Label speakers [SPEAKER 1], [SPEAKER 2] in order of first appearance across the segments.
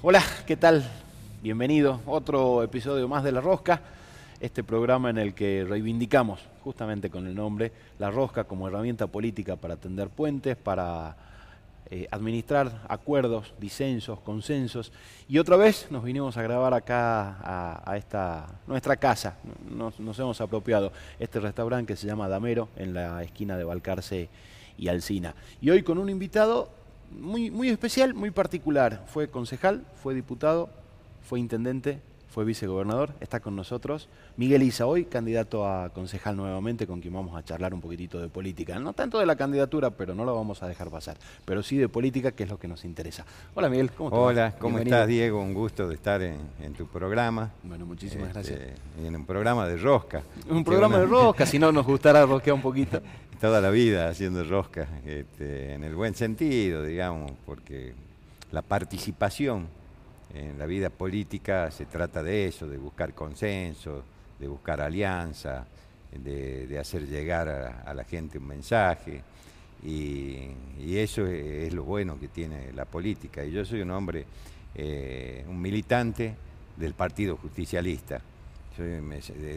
[SPEAKER 1] Hola, ¿qué tal? Bienvenido. Otro episodio más de La Rosca, este programa en el que reivindicamos, justamente con el nombre, La Rosca como herramienta política para tender puentes, para eh, administrar acuerdos, disensos, consensos. Y otra vez nos vinimos a grabar acá a, esta nuestra casa. Nos, nos, hemos apropiado este restaurante que se llama Damero en la esquina de Balcarce y Alcina. Y hoy con un invitado muy, muy especial, muy particular. Fue concejal, fue diputado, fue intendente, fue vicegobernador, está con nosotros. Miguel Isa, hoy candidato a concejal nuevamente, con quien vamos a charlar un poquitito de política. No tanto de la candidatura, pero no lo vamos a dejar pasar. Pero sí de política, que es lo que nos interesa. Hola Miguel,
[SPEAKER 2] ¿cómo estás? Hola, ¿cómo estás Diego? Un gusto de estar en, tu programa.
[SPEAKER 1] Bueno, muchísimas este, gracias.
[SPEAKER 2] En un programa de rosca.
[SPEAKER 1] Un programa de rosca, si no nos gustara rosquear un poquito.
[SPEAKER 2] toda la vida haciendo rosca, este, en el buen sentido, digamos, porque la participación en la vida política se trata de eso, de buscar consenso, de buscar alianza, de, hacer llegar a, la gente un mensaje. Y, eso es, lo bueno que tiene la política. Y yo soy un hombre, eh, un militante del Partido Justicialista. Yo he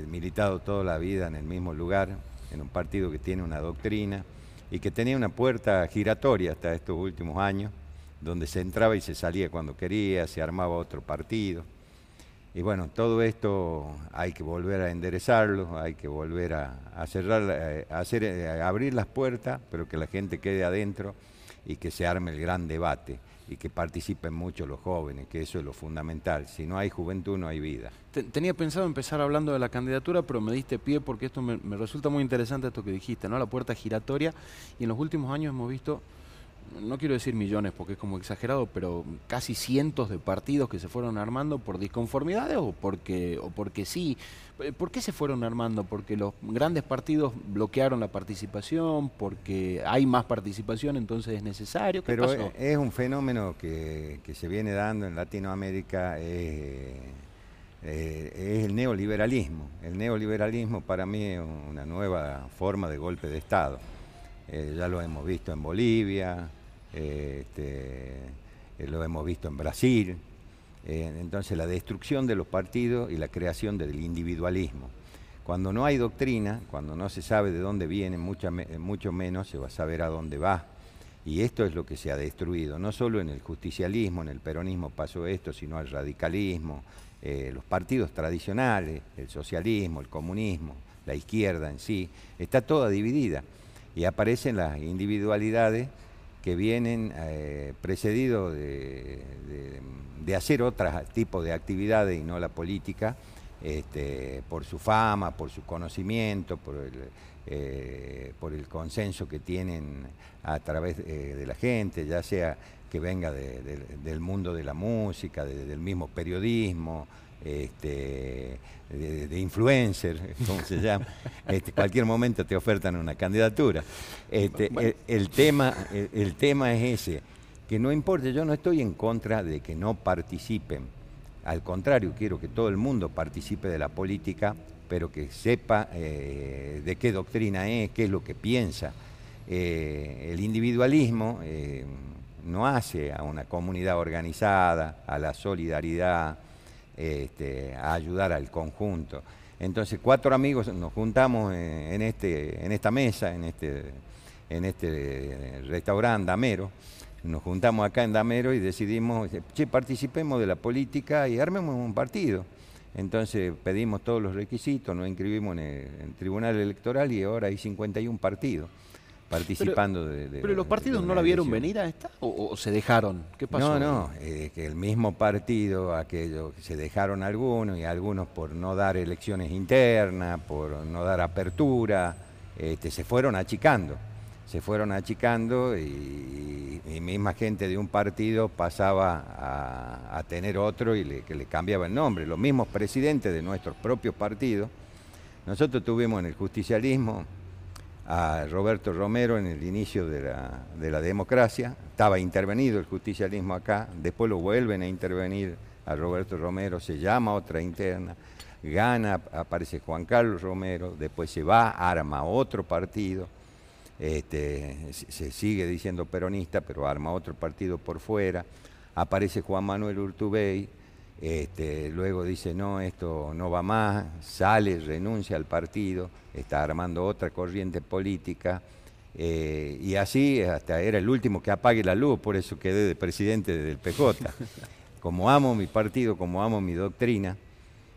[SPEAKER 2] militado toda la vida en el mismo lugar, en un partido que tiene una doctrina y que tenía una puerta giratoria hasta estos últimos años, donde se entraba y se salía cuando quería, se armaba otro partido. Y bueno, todo esto hay que volver a enderezarlo, hay que volver a, cerrar, eh, a, eh, abrir las puertas, pero que la gente quede adentro y que se arme el gran debate y que participen mucho los jóvenes, que eso es lo fundamental. Si no hay juventud, no hay vida.
[SPEAKER 1] Tenía pensado empezar hablando de la candidatura, pero me diste pie porque esto me, me resulta muy interesante esto que dijiste, ¿no? La puerta giratoria. Y en los últimos años hemos visto no quiero decir millones porque es como exagerado, pero casi cientos de partidos que se fueron armando por disconformidades o porque, o porque sí. ¿Por qué se fueron armando? ¿Porque los grandes partidos bloquearon la participación? ¿Porque hay más participación, entonces es necesario?
[SPEAKER 2] ¿Qué pero es un fenómeno que, se viene dando en Latinoamérica, eh, es el neoliberalismo. El neoliberalismo para mí es una nueva forma de golpe de Estado. Eh, ya lo hemos visto en Bolivia, este, eh, lo hemos visto en Brasil. Eh, entonces la destrucción de los partidos y la creación del individualismo. Cuando no hay doctrina, cuando no se sabe de dónde viene, mucho menos se va a saber a dónde va. Y esto es lo que se ha destruido, no solo en el justicialismo, en el peronismo pasó esto, sino el radicalismo, eh, los partidos tradicionales, el socialismo, el comunismo, la izquierda en sí, está toda dividida. Y aparecen las individualidades que vienen eh, precedidos de, hacer otro tipo de actividades y no la política, este, por su fama, por su conocimiento, por el, eh, consenso que tienen a través eh, de la gente, ya sea que venga del mundo de la música, del mismo periodismo, este, de, influencer, como se llama. Este, cualquier momento te ofertan una candidatura. Este, el, tema, el, tema es ese, que no importa, yo no estoy en contra de que no participen. Al contrario, quiero que todo el mundo participe de la política, pero que sepa eh, de qué doctrina es, qué es lo que piensa. Eh, el individualismo eh, no hace a una comunidad organizada, a la solidaridad, este, a ayudar al conjunto. Entonces, cuatro amigos nos juntamos en, este, en esta mesa, en este, en este restaurante Damero. Nos juntamos acá en Damero y decidimos, che, participemos de la política y armemos un partido. Entonces pedimos todos los requisitos, nos inscribimos en el Tribunal Electoral y ahora hay 51 partidos participando
[SPEAKER 1] pero,
[SPEAKER 2] de,
[SPEAKER 1] ¿Pero los partidos no la vieron venir a esta o, se dejaron? ¿Qué pasó?
[SPEAKER 2] No, no, eh, que el mismo partido, aquello que se dejaron algunos y algunos por no dar elecciones internas, por no dar apertura, este, se fueron achicando. Se fueron achicando y, y, misma gente de un partido pasaba a, tener otro y le, que le cambiaba el nombre. Los mismos presidentes de nuestros propios partidos. Nosotros tuvimos en el justicialismo a Roberto Romero en el inicio de la, democracia. Estaba intervenido el justicialismo acá, después lo vuelven a intervenir a Roberto Romero, se llama otra interna, gana, aparece Juan Carlos Romero, después se va, arma otro partido, este, se sigue diciendo peronista, pero arma otro partido por fuera. aparece Juan Manuel Urtubey, este, luego dice, no, esto no va más, sale, renuncia al partido, está armando otra corriente política, eh, y así hasta era el último que apague la luz, por eso quedé de presidente del PJ. Como amo mi partido, como amo mi doctrina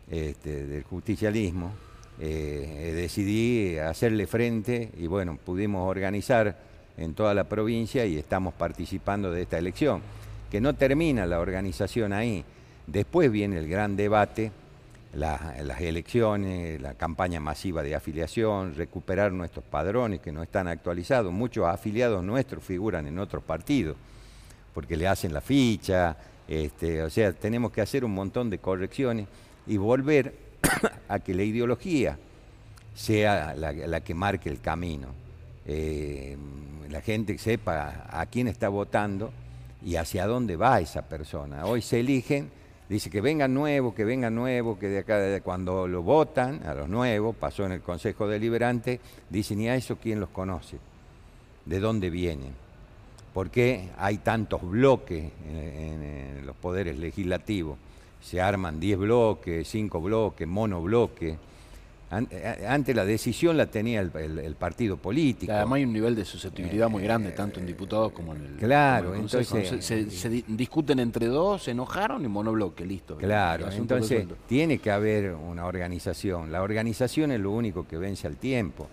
[SPEAKER 2] este, del justicialismo, eh, decidí hacerle frente y bueno, pudimos organizar en toda la provincia y estamos participando de esta elección, que no termina la organización ahí. Después viene el gran debate, las elecciones, la campaña masiva de afiliación, recuperar nuestros padrones que no están actualizados. Muchos afiliados nuestros figuran en otros partidos, porque le hacen la ficha, este, o sea, tenemos que hacer un montón de correcciones y volver a que la ideología sea la, que marque el camino. Eh, la gente sepa a quién está votando y hacia dónde va esa persona. Hoy se eligen, dice que vengan nuevos, que vengan nuevos, que de acá, de cuando lo votan, a los nuevos, pasó en el Consejo Deliberante, dicen, ¿y a eso quién los conoce? ¿De dónde vienen? ¿Por qué hay tantos bloques en los poderes legislativos? Se arman 10 bloques, 5 bloques, monobloques antes la decisión la tenía el, partido político.
[SPEAKER 1] Además hay un nivel de susceptibilidad muy grande, tanto en diputados como en el.
[SPEAKER 2] Claro, entonces.
[SPEAKER 1] Se, discuten entre dos, se enojaron y monobloque, listo.
[SPEAKER 2] Claro, entonces tiene que haber una organización. La organización es lo único que vence al tiempo.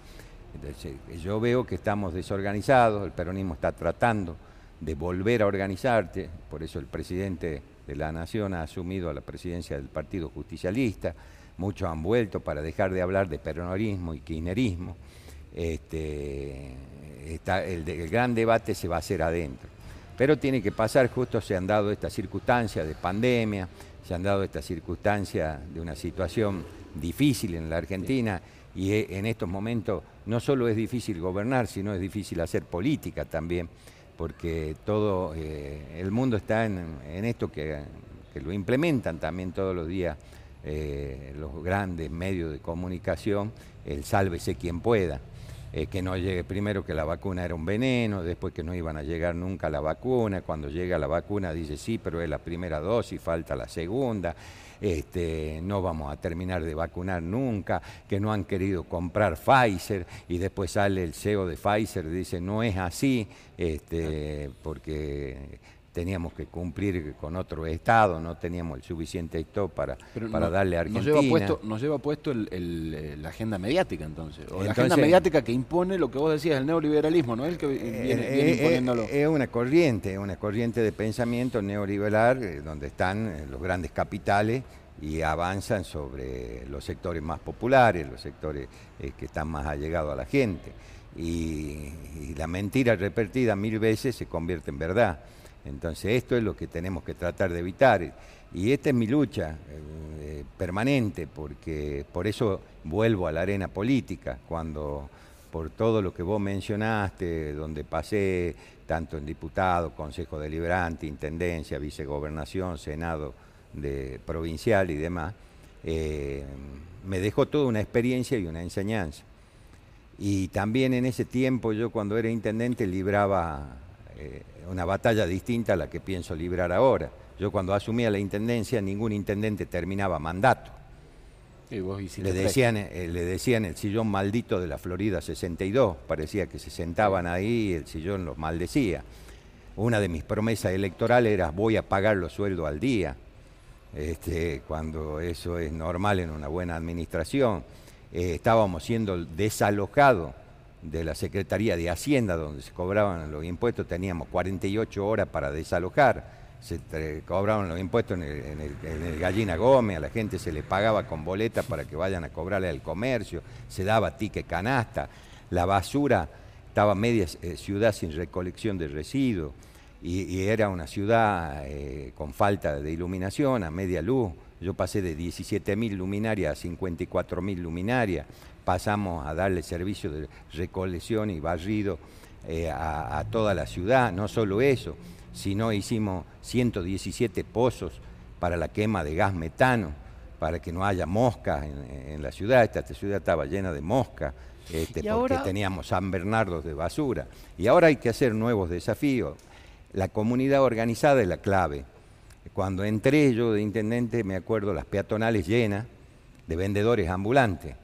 [SPEAKER 2] yo veo que estamos desorganizados, el peronismo está tratando de volver a organizarte, por eso el presidente de la Nación ha asumido la presidencia del Partido Justicialista muchos han vuelto para dejar de hablar de peronismo y kirchnerismo. Este, el, gran debate se va a hacer adentro. Pero tiene que pasar, justo se han dado estas circunstancias de pandemia, se han dado estas circunstancias de una situación difícil en la Argentina y e, en estos momentos no solo es difícil gobernar, sino es difícil hacer política también, porque todo eh, el mundo está en, esto que, lo implementan también todos los días eh, los grandes medios de comunicación, el sálvese quien pueda. Eh, que no llegue primero que la vacuna era un veneno, después que no iban a llegar nunca la vacuna, cuando llega la vacuna dice sí, pero es la primera dosis, falta la segunda, este, no vamos a terminar de vacunar nunca, que no han querido comprar Pfizer y después sale el CEO de Pfizer dice no es así, este, porque teníamos que cumplir con otro Estado, no teníamos el suficiente stock para, para darle a Argentina.
[SPEAKER 1] Nos lleva puesto, nos lleva puesto eh, la agenda mediática entonces, o la agenda mediática que impone lo que vos decías, el neoliberalismo, ¿no es el que viene, eh, eh, imponiéndolo?
[SPEAKER 2] Es una corriente, una corriente de pensamiento neoliberal donde están los grandes capitales y avanzan sobre los sectores más populares, los sectores que están más allegados a la gente. y la mentira repetida mil veces se convierte en verdad. Entonces esto es lo que tenemos que tratar de evitar. Y esta es mi lucha eh, eh, permanente, porque por eso vuelvo a la arena política, cuando por todo lo que vos mencionaste, donde pasé tanto en diputado, Consejo Deliberante, Intendencia, Vicegobernación, Senado de, provincial y demás, eh, me dejó toda una experiencia y una enseñanza. Y también en ese tiempo yo cuando era intendente libraba una batalla distinta a la que pienso librar ahora. Yo cuando asumía la intendencia, ningún intendente terminaba mandato. le, decían, eh, le decían el sillón maldito de la Florida 62, parecía que se sentaban ahí y el sillón los maldecía. Una de mis promesas electorales era voy a pagar los sueldos al día, este, cuando eso es normal en una buena administración. Eh, estábamos siendo desalojados de la Secretaría de Hacienda, donde se cobraban los impuestos, teníamos 48 horas para desalojar. Se cobraban los impuestos en el, Gallina Gómez, a la gente se le pagaba con boletas para que vayan a cobrarle al comercio, se daba tique canasta, la basura estaba media eh, ciudad sin recolección de residuos y, era una ciudad eh, con falta de iluminación, a media luz. Yo pasé de 17.000 luminarias a 54.000 luminarias pasamos a darle servicio de recolección y barrido eh, a, toda la ciudad. No solo eso, sino hicimos 117 pozos para la quema de gas metano, para que no haya moscas en, la ciudad. Esta, ciudad estaba llena de moscas. Este, porque teníamos San Bernardo de basura. Y ahora hay que hacer nuevos desafíos. La comunidad organizada es la clave. Cuando entré yo de intendente, me acuerdo las peatonales llenas de vendedores ambulantes.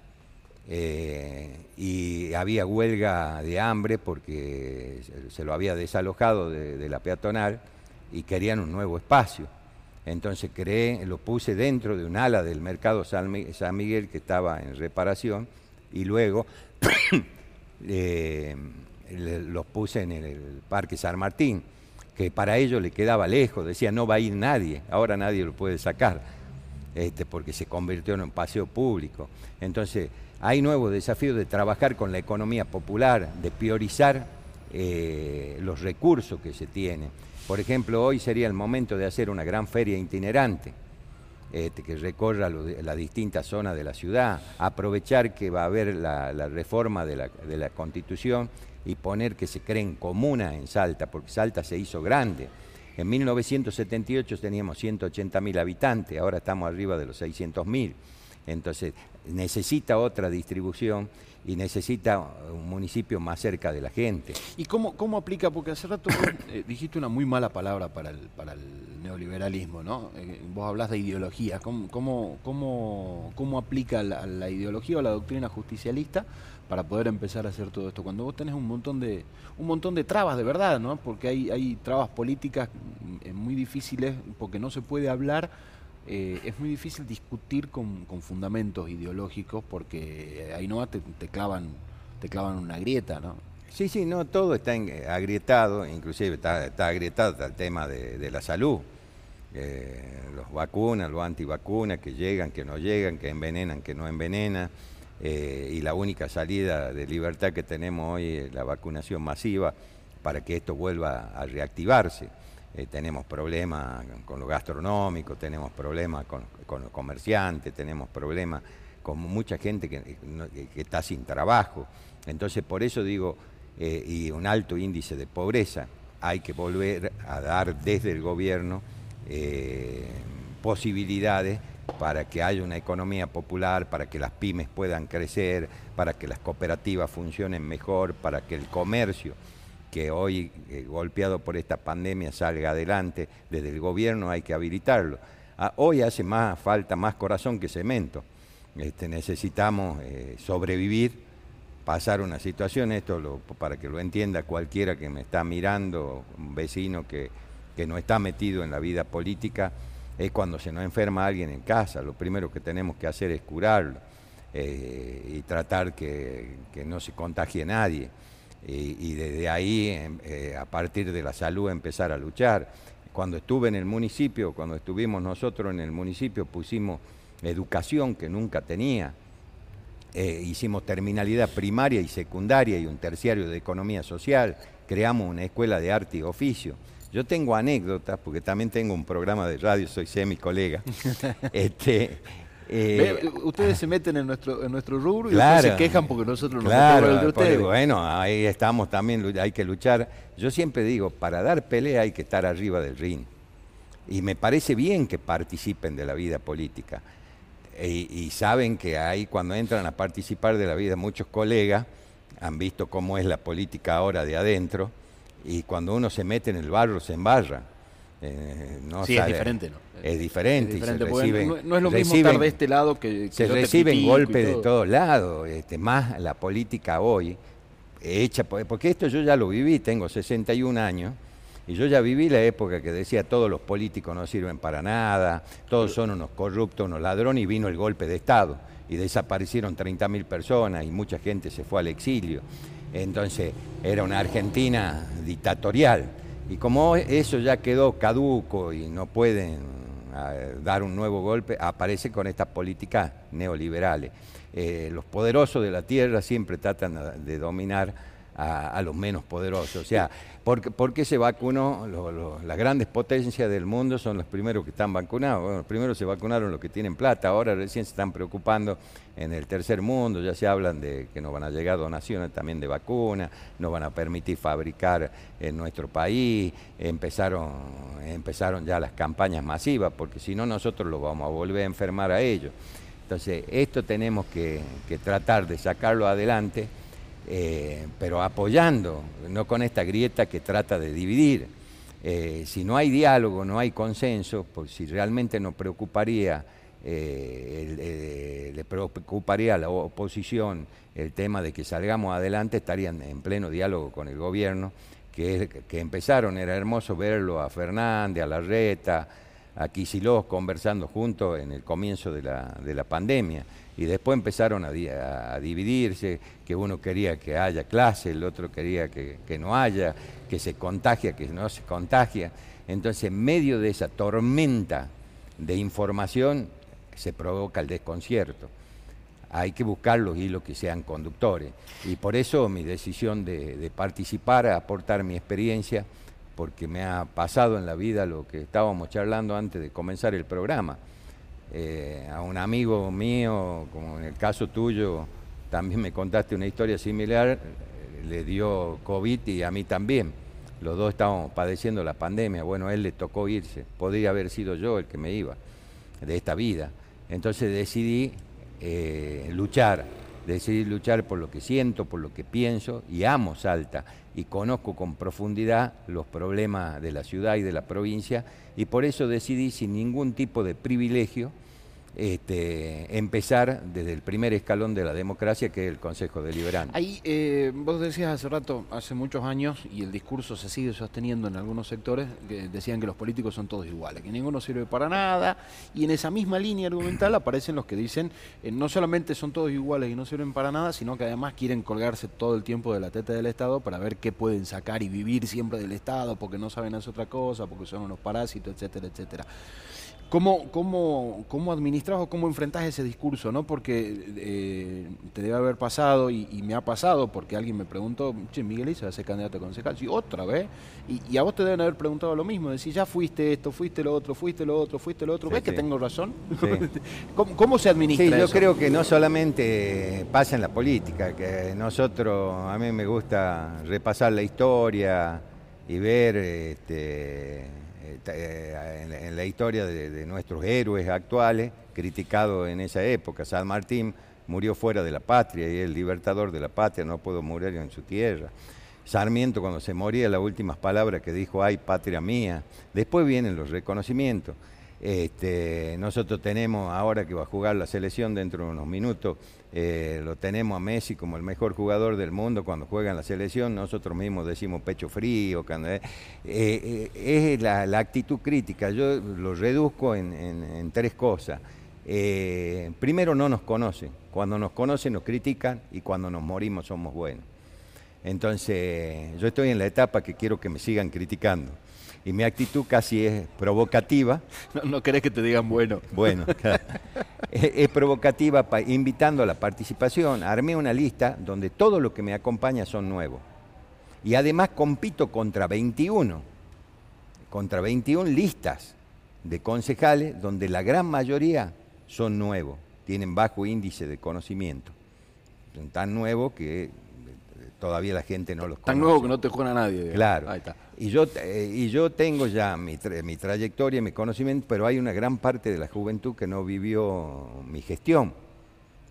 [SPEAKER 2] Eh, y había huelga de hambre porque se lo había desalojado de, la peatonal y querían un nuevo espacio. Entonces creé, lo puse dentro de un ala del mercado San Miguel que estaba en reparación y luego eh, los puse en el Parque San Martín, que para ellos le quedaba lejos, decía no va a ir nadie, ahora nadie lo puede sacar, este, porque se convirtió en un paseo público. Entonces, hay nuevos desafíos de trabajar con la economía popular, de priorizar eh, los recursos que se tienen. Por ejemplo, hoy sería el momento de hacer una gran feria itinerante este, que recorra las distintas zonas de la ciudad, aprovechar que va a haber la, reforma de la, Constitución y poner que se creen comunas en Salta, porque Salta se hizo grande. En 1978 teníamos 180.000 habitantes, ahora estamos arriba de los 600.000. Entonces, necesita otra distribución y necesita un municipio más cerca de la gente.
[SPEAKER 1] ¿Y cómo, cómo aplica? Porque hace rato eh, dijiste una muy mala palabra para el, para el neoliberalismo, ¿no? Eh, vos hablas de ideología. ¿Cómo, cómo, cómo, aplica la, ideología o la doctrina justicialista para poder empezar a hacer todo esto? Cuando vos tenés un montón de, un montón de trabas de verdad, ¿no? Porque hay, hay trabas políticas mm, muy difíciles porque no se puede hablar eh, es muy difícil discutir con, fundamentos ideológicos porque ahí no te, te, clavan te clavan una grieta, ¿no?
[SPEAKER 2] Sí, sí, no, todo está agrietado, inclusive está, agrietado el tema de, la salud. Eh, los vacunas, los antivacunas que llegan, que no llegan, que envenenan, que no envenenan. Eh, y la única salida de libertad que tenemos hoy es la vacunación masiva para que esto vuelva a reactivarse. Eh, tenemos problemas con lo gastronómico, tenemos problemas con, los comerciantes, tenemos problemas con mucha gente que, está sin trabajo. Entonces, por eso digo, eh, y un alto índice de pobreza, hay que volver a dar desde el gobierno eh, posibilidades para que haya una economía popular, para que las pymes puedan crecer, para que las cooperativas funcionen mejor, para que el comercio que hoy, eh, golpeado por esta pandemia, salga adelante, desde el gobierno hay que habilitarlo. Ah, hoy hace más falta más corazón que cemento. Este, necesitamos eh, sobrevivir, pasar una situación, esto para que lo entienda cualquiera que me está mirando, un vecino que, no está metido en la vida política, es cuando se nos enferma alguien en casa, lo primero que tenemos que hacer es curarlo eh, y tratar que, que no se contagie nadie y, desde ahí, em, eh, a partir de la salud, empezar a luchar. Cuando estuve en el municipio, cuando estuvimos nosotros en el municipio, pusimos educación que nunca tenía. Eh, hicimos terminalidad primaria y secundaria y un terciario de economía social. Creamos una escuela de arte y oficio. Yo tengo anécdotas, porque también tengo un programa de radio, soy semi colega. este,
[SPEAKER 1] eh, ustedes se meten en nuestro, en nuestro rubro y se quejan porque nosotros no claro,
[SPEAKER 2] el de ustedes. bueno, ahí estamos también, hay que luchar. Yo siempre digo, para dar pelea hay que estar arriba del ring. Y me parece bien que participen de la vida política. E, y saben que ahí cuando entran a participar de la vida muchos colegas han visto cómo es la política ahora de adentro y cuando uno se mete en el barro se embarra.
[SPEAKER 1] Eh, no sí, es diferente, ¿no?
[SPEAKER 2] Es diferente.
[SPEAKER 1] no, es lo mismo estar de este lado que,
[SPEAKER 2] se reciben golpes de todos lados. Este, más la política hoy hecha porque esto yo ya lo viví, tengo 61 años. Y yo ya viví la época que decía todos los políticos no sirven para nada, todos son unos corruptos, unos ladrones, y vino el golpe de Estado. Y desaparecieron 30.000 personas y mucha gente se fue al exilio. Entonces era una Argentina dictatorial. Y como eso ya quedó caduco y no pueden ah, dar un nuevo golpe, aparece con estas políticas neoliberales. Eh, los poderosos de la tierra siempre tratan de dominar a, los menos poderosos. O sea, ¿por, qué se vacunó? las grandes potencias del mundo son los primeros que están vacunados. Bueno, primero se vacunaron los que tienen plata, ahora recién se están preocupando en el tercer mundo, ya se hablan de que no van a llegar donaciones también de vacunas, no van a permitir fabricar en nuestro país, empezaron, empezaron ya las campañas masivas, porque si no nosotros lo vamos a volver a enfermar a ellos. Entonces, esto tenemos que tratar de sacarlo adelante eh, pero apoyando, no con esta grieta que trata de dividir. Eh, si no hay diálogo, no hay consenso, pues si realmente nos preocuparía, eh, le preocuparía a la oposición el tema de que salgamos adelante, estarían en pleno diálogo con el gobierno, que, que empezaron, era hermoso verlo a Fernández, a Larreta, a Quisilós conversando juntos en el comienzo de la, de la pandemia y después empezaron a, dividirse, que uno quería que haya clase, el otro quería que, que, no haya, que se contagia, que no se contagia. Entonces, en medio de esa tormenta de información se provoca el desconcierto. Hay que buscar los hilos que sean conductores. Y por eso mi decisión de, de participar, aportar mi experiencia, porque me ha pasado en la vida lo que estábamos charlando antes de comenzar el programa. Eh, a un amigo mío, como en el caso tuyo, también me contaste una historia similar, le dio COVID y a mí también. Los dos estábamos padeciendo la pandemia. Bueno, él le tocó irse. Podría haber sido yo el que me iba de esta vida. Entonces decidí eh, luchar, decidí luchar por lo que siento, por lo que pienso y amo Salta y conozco con profundidad los problemas de la ciudad y de la provincia y por eso decidí sin ningún tipo de privilegio este, empezar desde el primer escalón de la democracia, que es el Consejo Deliberante.
[SPEAKER 1] Ahí, eh, vos decías hace rato, hace muchos años, y el discurso se sigue sosteniendo en algunos sectores, que decían que los políticos son todos iguales, que ninguno sirve para nada, y en esa misma línea argumental aparecen los que dicen, eh, no solamente son todos iguales y no sirven para nada, sino que además quieren colgarse todo el tiempo de la teta del Estado para ver qué pueden sacar y vivir siempre del Estado, porque no saben hacer otra cosa, porque son unos parásitos, etcétera, etcétera. ¿Cómo, cómo, cómo administras o cómo enfrentas ese discurso? ¿no? Porque eh, te debe haber pasado y, me ha pasado porque alguien me preguntó, che, Miguel va a ser candidato a concejal. Sí, otra vez. Y, a vos te deben haber preguntado lo mismo, decir, ya fuiste esto, fuiste lo otro, fuiste lo otro, fuiste lo otro. ¿Ves que tengo razón? ¿Cómo, se administra
[SPEAKER 2] sí, yo creo que no solamente pasa en la política, que nosotros, a mí me gusta repasar la historia y ver... Este, eh, en, la historia de, nuestros héroes actuales, criticados en esa época. San Martín murió fuera de la patria y el libertador de la patria, no puedo morir en su tierra. Sarmiento cuando se moría, las últimas palabras que dijo, ay, patria mía. Después vienen los reconocimientos. Este, nosotros tenemos, ahora que va a jugar la selección dentro de unos minutos, eh, lo tenemos a Messi como el mejor jugador del mundo cuando juega en la selección, nosotros mismos decimos pecho frío, eh, eh, es la, actitud crítica, yo lo reduzco en, tres cosas. primero no nos conocen, cuando nos conocen nos critican y cuando nos morimos somos buenos. Entonces yo estoy en la etapa que quiero que me sigan criticando y mi actitud casi es provocativa.
[SPEAKER 1] No, no querés que te digan bueno.
[SPEAKER 2] Bueno, es, provocativa invitando a la participación. Armé una lista donde todo lo que me acompaña son nuevos. Y además compito contra 21, contra 21 listas de concejales donde la gran mayoría son nuevos, tienen bajo índice de conocimiento. Son tan nuevos que todavía la gente no los
[SPEAKER 1] conoce. Tan nuevo que no te juega nadie.
[SPEAKER 2] Claro. Y yo, eh, y yo tengo ya mi, mi trayectoria, mi conocimiento, pero hay una gran parte de la juventud que no vivió mi gestión,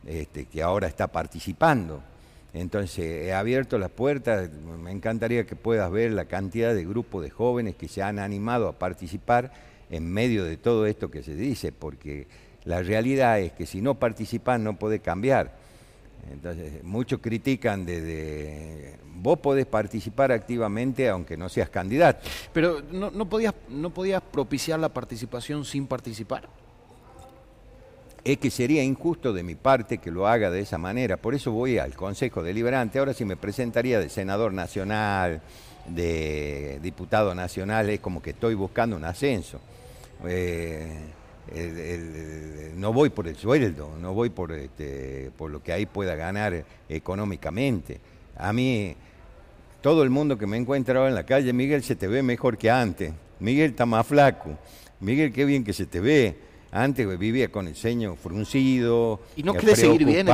[SPEAKER 2] este, que ahora está participando. Entonces he abierto las puertas, me encantaría que puedas ver la cantidad de grupos de jóvenes que se han animado a participar en medio de todo esto que se dice, porque la realidad es que si no participan no puede cambiar. Entonces, muchos critican de, vos podés participar activamente aunque no seas candidato.
[SPEAKER 1] Pero no, no, podías, no podías propiciar la participación sin participar.
[SPEAKER 2] Es que sería injusto de mi parte que lo haga de esa manera. Por eso voy al Consejo Deliberante. Ahora si me presentaría de senador nacional, de diputado nacional, es como que estoy buscando un ascenso. Eh, no voy por el sueldo, no voy por, este, por lo que ahí pueda ganar económicamente. A mí, todo el mundo que me encuentra en la calle, Miguel, se te ve mejor que antes. Miguel está más flaco. Miguel, qué bien que se te ve. Antes vivía con el ceño fruncido.
[SPEAKER 1] ¿Y no quiere seguir bien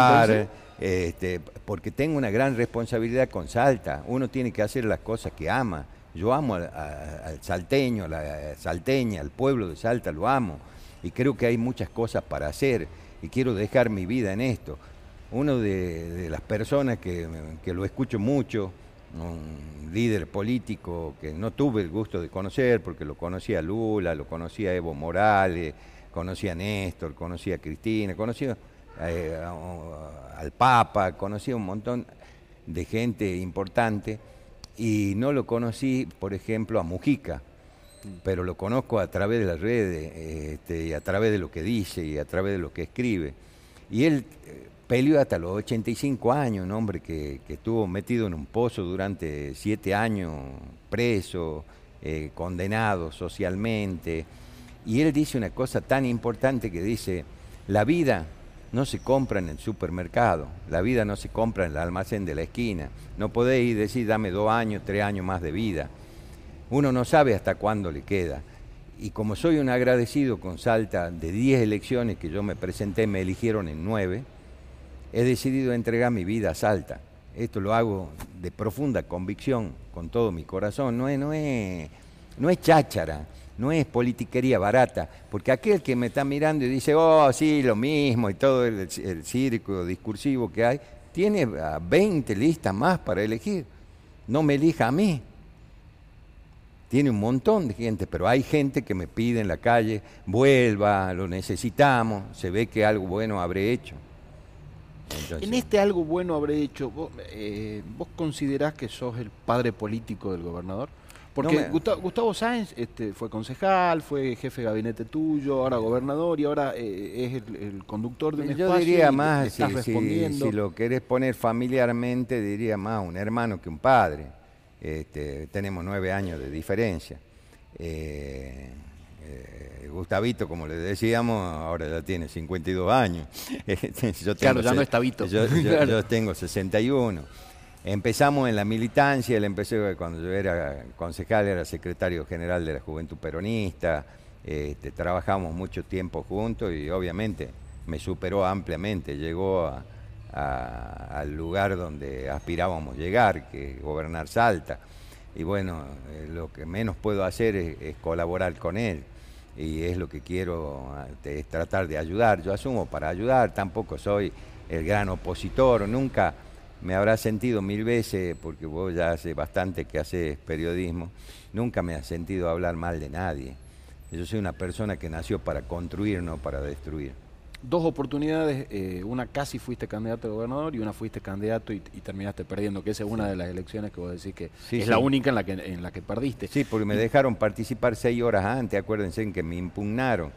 [SPEAKER 2] Este, porque tengo una gran responsabilidad con Salta. Uno tiene que hacer las cosas que ama. Yo amo al, al salteño, a la salteña, al pueblo de Salta, lo amo y creo que hay muchas cosas para hacer y quiero dejar mi vida en esto. Uno de, las personas que, lo escucho mucho un líder político que no tuve el gusto de conocer, porque lo conocía Lula, lo conocía Evo Morales, conocía a Néstor, conocía a Cristina, conocía eh, al Papa, conocía un montón de gente importante y no lo conocí, por ejemplo, a Mujica, pero lo conozco a través de las redes este, a través de lo que dice y a través de lo que escribe. Y él eh, peleó hasta los 85 años, un hombre que, estuvo metido en un pozo durante siete años, preso, eh, condenado socialmente. Y él dice una cosa tan importante que dice, la vida no se compra en el supermercado, la vida no se compra en el almacén de la esquina. No podéis decir, dame dos años, tres años más de vida. Uno no sabe hasta cuándo le queda. Y como soy un agradecido con Salta de 10 elecciones que yo me presenté, me eligieron en 9, he decidido entregar mi vida a Salta. Esto lo hago de profunda convicción, con todo mi corazón. No es, no es, no es cháchara no es politiquería barata, porque aquel que me está mirando y dice, oh, sí, lo mismo, y todo el, círculo discursivo que hay, tiene 20 listas más para elegir. No me elija a mí. Tiene un montón de gente, pero hay gente que me pide en la calle, vuelva, lo necesitamos, se ve que algo bueno habré hecho.
[SPEAKER 1] en este algo bueno habré hecho, ¿vos, eh, ¿vos considerás que sos el padre político del gobernador? Porque Gustavo, Sáenz este, fue concejal, fue jefe de gabinete tuyo, ahora gobernador y ahora eh, es el, conductor de un
[SPEAKER 2] Yo diría más, si, lo querés poner familiarmente, diría más un hermano que un padre. Este, tenemos nueve años de diferencia. Eh, eh, Gustavito, como le decíamos, ahora ya tiene 52 años.
[SPEAKER 1] yo claro, ya no es Tabito.
[SPEAKER 2] Yo, yo tengo 61. Empezamos en la militancia, él empezó cuando yo era concejal, era secretario general de la Juventud Peronista, este, trabajamos mucho tiempo juntos y obviamente me superó ampliamente, llegó al lugar donde aspirábamos llegar, que gobernar Salta. Y bueno, eh, lo que menos puedo hacer es, colaborar con él y es lo que quiero, es tratar de ayudar. Yo asumo para ayudar, tampoco soy el gran opositor, nunca me habrá sentido mil veces, porque vos ya hace bastante que haces periodismo, nunca me has sentido hablar mal de nadie. Yo soy una persona que nació para construir, no para destruir.
[SPEAKER 1] Dos oportunidades, eh, una casi fuiste candidato a gobernador y una fuiste candidato y, terminaste perdiendo, que esa es una de las elecciones que vos decís que es la única en la que, en la que perdiste.
[SPEAKER 2] Sí, porque me dejaron participar seis horas antes, acuérdense en que me impugnaron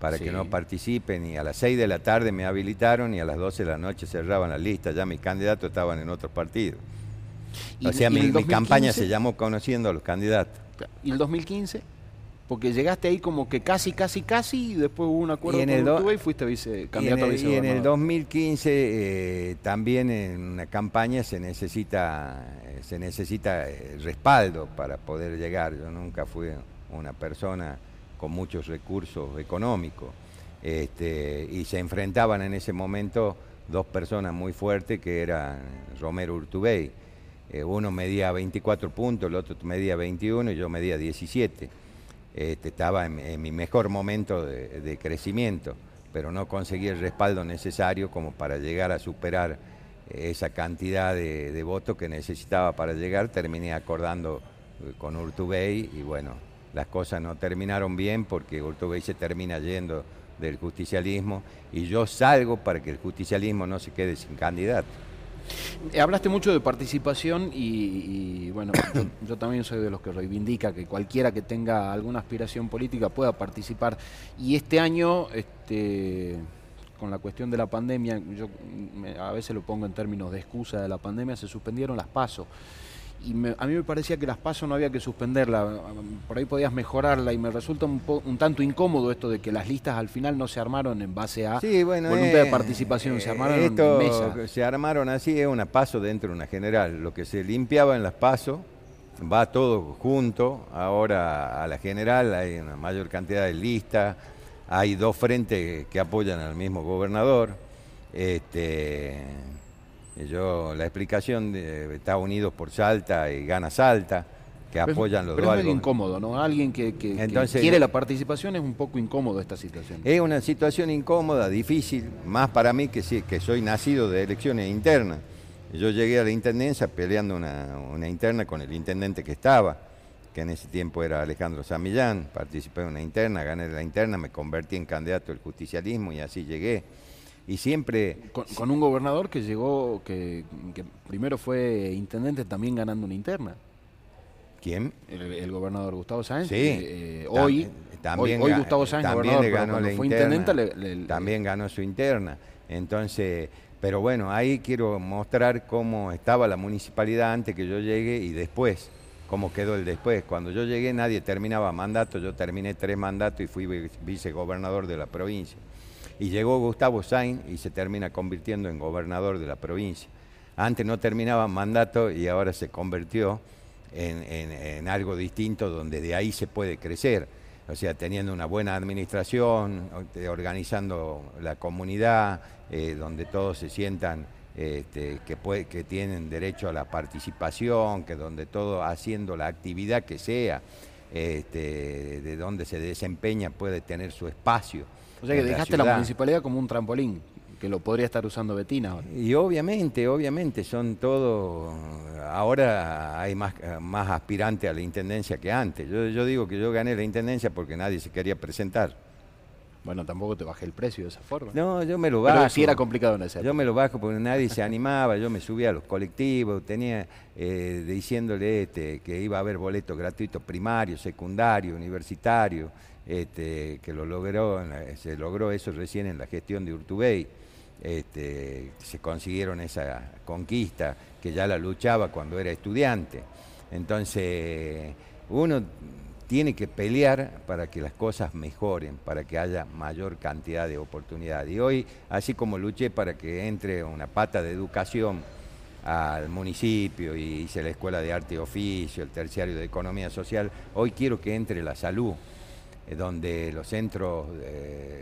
[SPEAKER 2] para que no participen y a las 6 de la tarde me habilitaron y a las 12 de la noche cerraban la lista, ya mis candidatos estaban en otros partidos. o sea, mi, campaña se llamó Conociendo a los candidatos.
[SPEAKER 1] ¿Y el 2015? Porque llegaste ahí como que casi, casi, casi, y después hubo un acuerdo y en con y fuiste vice, candidato
[SPEAKER 2] y
[SPEAKER 1] en
[SPEAKER 2] el, Y en el 2015 eh, también en una campaña se necesita, se necesita eh, respaldo para poder llegar. Yo nunca fui una persona con muchos recursos económicos. Este, y se enfrentaban en ese momento dos personas muy fuertes que eran Romero Urtubey. Eh, uno medía 24 puntos, el otro medía 21 y yo medía 17. Este, estaba en, mi mejor momento de, crecimiento, pero no conseguí el respaldo necesario como para llegar a superar esa cantidad de, de votos que necesitaba para llegar. Terminé acordando con Urtubey y bueno, las cosas no terminaron bien porque Urtubey se termina yendo del justicialismo y yo salgo para que el justicialismo no se quede sin candidato.
[SPEAKER 1] Eh, hablaste mucho de participación y, bueno, yo, también soy de los que reivindica que cualquiera que tenga alguna aspiración política pueda participar. Y este año, este, con la cuestión de la pandemia, yo a veces lo pongo en términos de excusa de la pandemia, se suspendieron las pasos y a mí me parecía que las pasos no había que suspenderla, por ahí podías mejorarla y me resulta un, un, tanto incómodo esto de que las listas al final no se armaron en base a voluntad de eh, participación, se armaron en mesa.
[SPEAKER 2] Se armaron así, es una paso dentro de una general, lo que se limpiaba en las pasos va todo junto, ahora a la general hay una mayor cantidad de listas, hay dos frentes que apoyan al mismo gobernador, este yo, la explicación de, está unidos por Salta y gana Salta, que apoyan los
[SPEAKER 1] pero
[SPEAKER 2] dos.
[SPEAKER 1] Es incómodo, ¿no? Alguien que, quiere la participación es un poco incómodo esta situación.
[SPEAKER 2] Es una situación incómoda, difícil, más para mí que, que soy nacido de elecciones internas. Yo llegué a la intendencia peleando una, una interna con el intendente que estaba, que en ese tiempo era Alejandro Samillán. Participé en una interna, gané la interna, me convertí en candidato del justicialismo y así llegué. Y siempre...
[SPEAKER 1] Con, un gobernador que llegó, que, primero fue intendente también ganando una interna.
[SPEAKER 2] ¿Quién?
[SPEAKER 1] El, gobernador Gustavo Sáenz.
[SPEAKER 2] Sí.
[SPEAKER 1] Eh, hoy, también, hoy, Gustavo Sáenz,
[SPEAKER 2] también le ganó la fue interna, también ganó su interna. Entonces, pero bueno, ahí quiero mostrar cómo estaba la municipalidad antes que yo llegue y después, cómo quedó el después. Cuando yo llegué nadie terminaba mandato, yo terminé tres mandatos y fui vicegobernador de la provincia. Y llegó Gustavo Sainz y se termina convirtiendo en gobernador de la provincia. Antes no terminaba mandato y ahora se convirtió en, algo distinto donde de ahí se puede crecer. O sea, teniendo una buena administración, organizando la comunidad, eh, donde todos se sientan este, que, que tienen derecho a la participación, que donde todo haciendo la actividad que sea, este, de donde se desempeña puede tener su espacio.
[SPEAKER 1] O sea que dejaste la, municipalidad como un trampolín, que lo podría estar usando Betina ahora.
[SPEAKER 2] Y obviamente, obviamente, son todo. Ahora hay más, más aspirantes a la intendencia que antes. Yo, yo digo que yo gané la intendencia porque nadie se quería presentar.
[SPEAKER 1] Bueno, tampoco te bajé el precio de esa forma.
[SPEAKER 2] No, yo me lo bajo.
[SPEAKER 1] Pero sí era complicado en ese
[SPEAKER 2] Yo me lo bajo porque nadie se animaba, yo me subía a los colectivos, tenía eh, diciéndole este, que iba a haber boletos gratuitos primario, secundario, universitario, este, que lo logró, se logró eso recién en la gestión de Urtubey. Este, se consiguieron esa conquista que ya la luchaba cuando era estudiante. Entonces, uno tiene que pelear para que las cosas mejoren, para que haya mayor cantidad de oportunidades. Y hoy, así como luché para que entre una pata de educación al municipio y hice la Escuela de Arte y Oficio, el terciario de Economía Social, hoy quiero que entre la salud, donde los centros,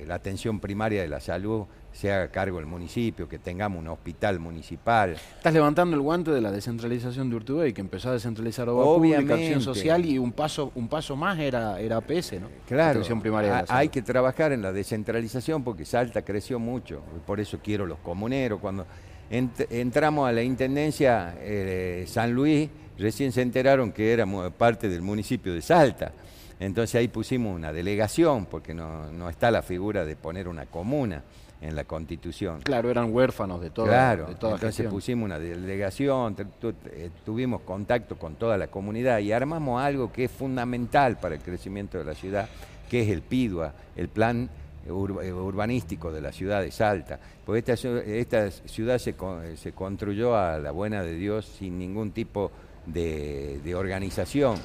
[SPEAKER 2] la atención primaria de la salud se haga cargo del municipio, que tengamos un hospital municipal.
[SPEAKER 1] Estás levantando el guante de la descentralización de Urtubey, que empezó a descentralizar obra pública, acción social y un paso, un paso más era, era APS, ¿no?
[SPEAKER 2] Claro, atención primaria hay que trabajar en la descentralización porque Salta creció mucho, por eso quiero los comuneros. Cuando entramos a la Intendencia eh, San Luis, recién se enteraron que éramos parte del municipio de Salta. Entonces ahí pusimos una delegación, porque no, no está la figura de poner una comuna en la Constitución.
[SPEAKER 1] Claro, eran huérfanos de toda
[SPEAKER 2] Claro, de entonces pusimos una delegación, eh, tuvimos contacto con toda la comunidad y armamos algo que es fundamental para el crecimiento de la ciudad, que es el PIDUA, el Plan eh, urbanístico de la ciudad de Salta. Porque esta, esta ciudad se, se, construyó a la buena de Dios sin ningún tipo de, organización.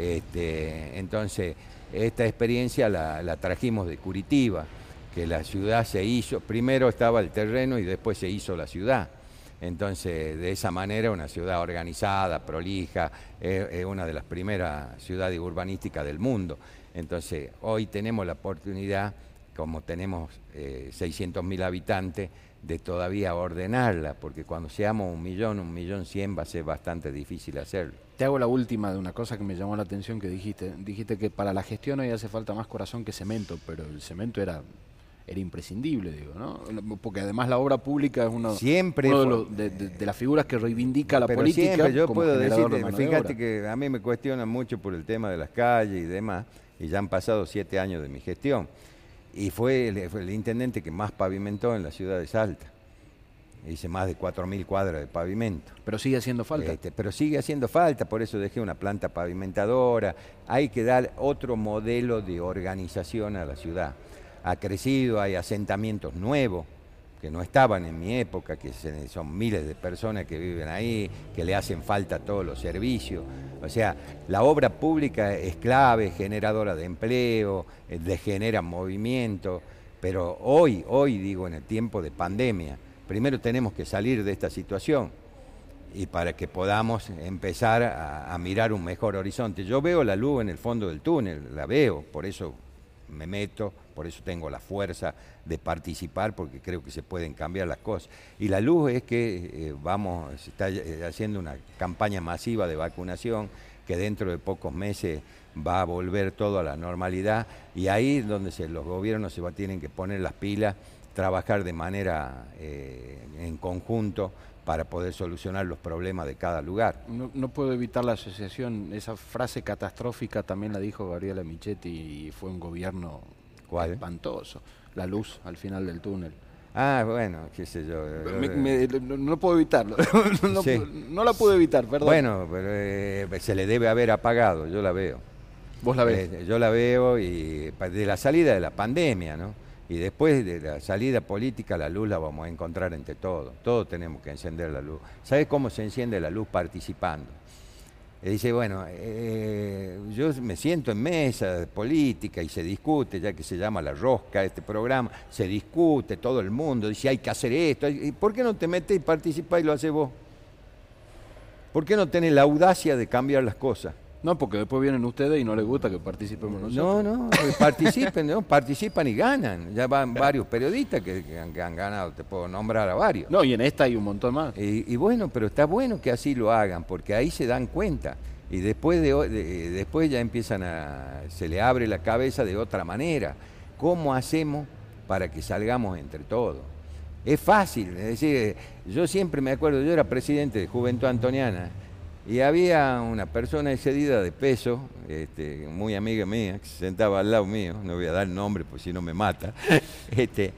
[SPEAKER 2] Este, entonces, esta experiencia la, trajimos de Curitiba que la ciudad se hizo, primero estaba el terreno y después se hizo la ciudad. Entonces, de esa manera, una ciudad organizada, prolija, es, una de las primeras ciudades urbanísticas del mundo. Entonces, hoy tenemos la oportunidad, como tenemos eh, 600.000 habitantes, de todavía ordenarla, porque cuando seamos un millón, un millón cien va a ser bastante difícil hacerlo.
[SPEAKER 1] Te hago la última de una cosa que me llamó la atención que dijiste. Dijiste que para la gestión hoy hace falta más corazón que cemento, pero el cemento era era imprescindible, digo, ¿no? Porque además la obra pública es uno,
[SPEAKER 2] siempre
[SPEAKER 1] de, las figuras que reivindica la política. Siempre,
[SPEAKER 2] yo puedo decirle, fíjate que a mí me cuestionan mucho por el tema de las calles y demás, y ya han pasado siete años de mi gestión. Y fue el, intendente que más pavimentó en la ciudad de Salta. Hice más de 4.000 cuadras de pavimento.
[SPEAKER 1] Pero sigue haciendo falta.
[SPEAKER 2] Este, pero sigue haciendo falta, por eso dejé una planta pavimentadora. Hay que dar otro modelo de organización a la ciudad ha crecido, hay asentamientos nuevos que no estaban en mi época, que son miles de personas que viven ahí, que le hacen falta todos los servicios. O sea, la obra pública es clave, generadora de empleo, eh, genera movimiento, pero hoy, hoy digo, en el tiempo de pandemia, primero tenemos que salir de esta situación y para que podamos empezar a mirar un mejor horizonte. Yo veo la luz en el fondo del túnel, la veo, por eso me meto, por eso tengo la fuerza de participar, porque creo que se pueden cambiar las cosas. Y la luz es que eh, vamos, se está eh, haciendo una campaña masiva de vacunación, que dentro de pocos meses va a volver todo a la normalidad, y ahí es donde los gobiernos se va, tienen que poner las pilas, trabajar de manera eh, en conjunto para poder solucionar los problemas de cada lugar.
[SPEAKER 1] No, puedo evitar la asociación, esa frase catastrófica también la dijo Gabriela Michetti y fue un gobierno espantoso, la luz al final del túnel.
[SPEAKER 2] Ah, bueno, qué sé yo.
[SPEAKER 1] no, puedo evitarlo. no, la puedo evitar, perdón.
[SPEAKER 2] Bueno, pero eh, se le debe haber apagado, yo la veo.
[SPEAKER 1] ¿Vos la ves?
[SPEAKER 2] Eh, yo la veo y de la salida de la pandemia, ¿no? Y después de la salida política, la luz la vamos a encontrar entre todos. Todos tenemos que encender la luz. ¿Sabes cómo se enciende la luz? Participando. Y dice, bueno, eh, yo me siento en mesa de política y se discute, ya que se llama La Rosca este programa, se discute todo el mundo, dice, hay que hacer esto. ¿Y ¿Por qué no te metes y participás y lo haces vos? ¿Por qué no tenés la audacia de cambiar las cosas?
[SPEAKER 1] No, porque después vienen ustedes y no les gusta que participemos nosotros.
[SPEAKER 2] No, no, participen, ¿no? participan y ganan. Ya van varios periodistas que, han, ganado, te puedo nombrar a varios.
[SPEAKER 1] No, y en esta hay un montón más.
[SPEAKER 2] Y, bueno, pero está bueno que así lo hagan, porque ahí se dan cuenta. Y después, de, después ya empiezan a, se le abre la cabeza de otra manera. ¿Cómo hacemos para que salgamos entre todos? Es fácil, es decir, yo siempre me acuerdo, yo era presidente de Juventud Antoniana y había una persona excedida de peso, este, muy amiga mía, que se sentaba al lado mío, no voy a dar nombre porque si no me mata, este,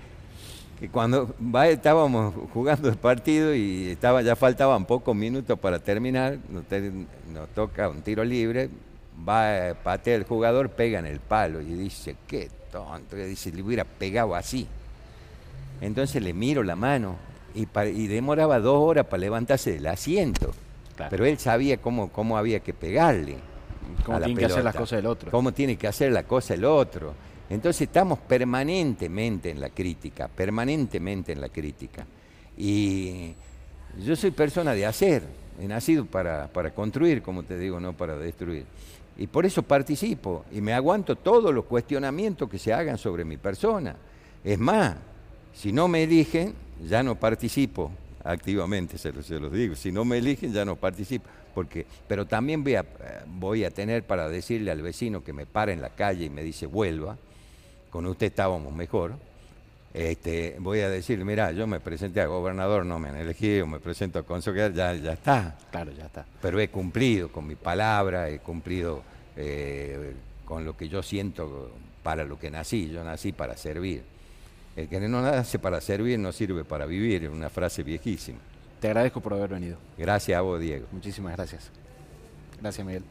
[SPEAKER 2] que cuando estábamos jugando el partido y estaba, ya faltaban pocos minutos para terminar, nos, toca un tiro libre, va, patea el jugador, pega en el palo y dice, qué tonto, dice, le hubiera pegado así. Entonces le miro la mano y, y demoraba dos horas para levantarse del asiento. Pero él sabía cómo, cómo había que pegarle.
[SPEAKER 1] Cómo tiene que hacer las cosas el otro.
[SPEAKER 2] Cómo tiene que hacer la cosa el otro. Entonces estamos permanentemente en la crítica, permanentemente en la crítica. Y yo soy persona de hacer, he nacido para, para construir, como te digo, no para destruir. Y por eso participo y me aguanto todos los cuestionamientos que se hagan sobre mi persona. Es más, si no me eligen, ya no participo activamente, se, se los digo. Si no me eligen, ya no participo. Porque, pero también voy a, voy a tener para decirle al vecino que me para en la calle y me dice vuelva, con usted estábamos mejor. Este, voy a decir, mira, yo me presenté a gobernador, no me han elegido, me presento a consejero, ya, ya está.
[SPEAKER 1] Claro, ya está.
[SPEAKER 2] Pero he cumplido con mi palabra, he cumplido eh, con lo que yo siento para lo que nací. Yo nací para servir. El que no nace para servir no sirve para vivir, es una frase viejísima.
[SPEAKER 1] Te agradezco por haber venido.
[SPEAKER 2] Gracias a vos, Diego.
[SPEAKER 1] Muchísimas gracias. Gracias, Miguel.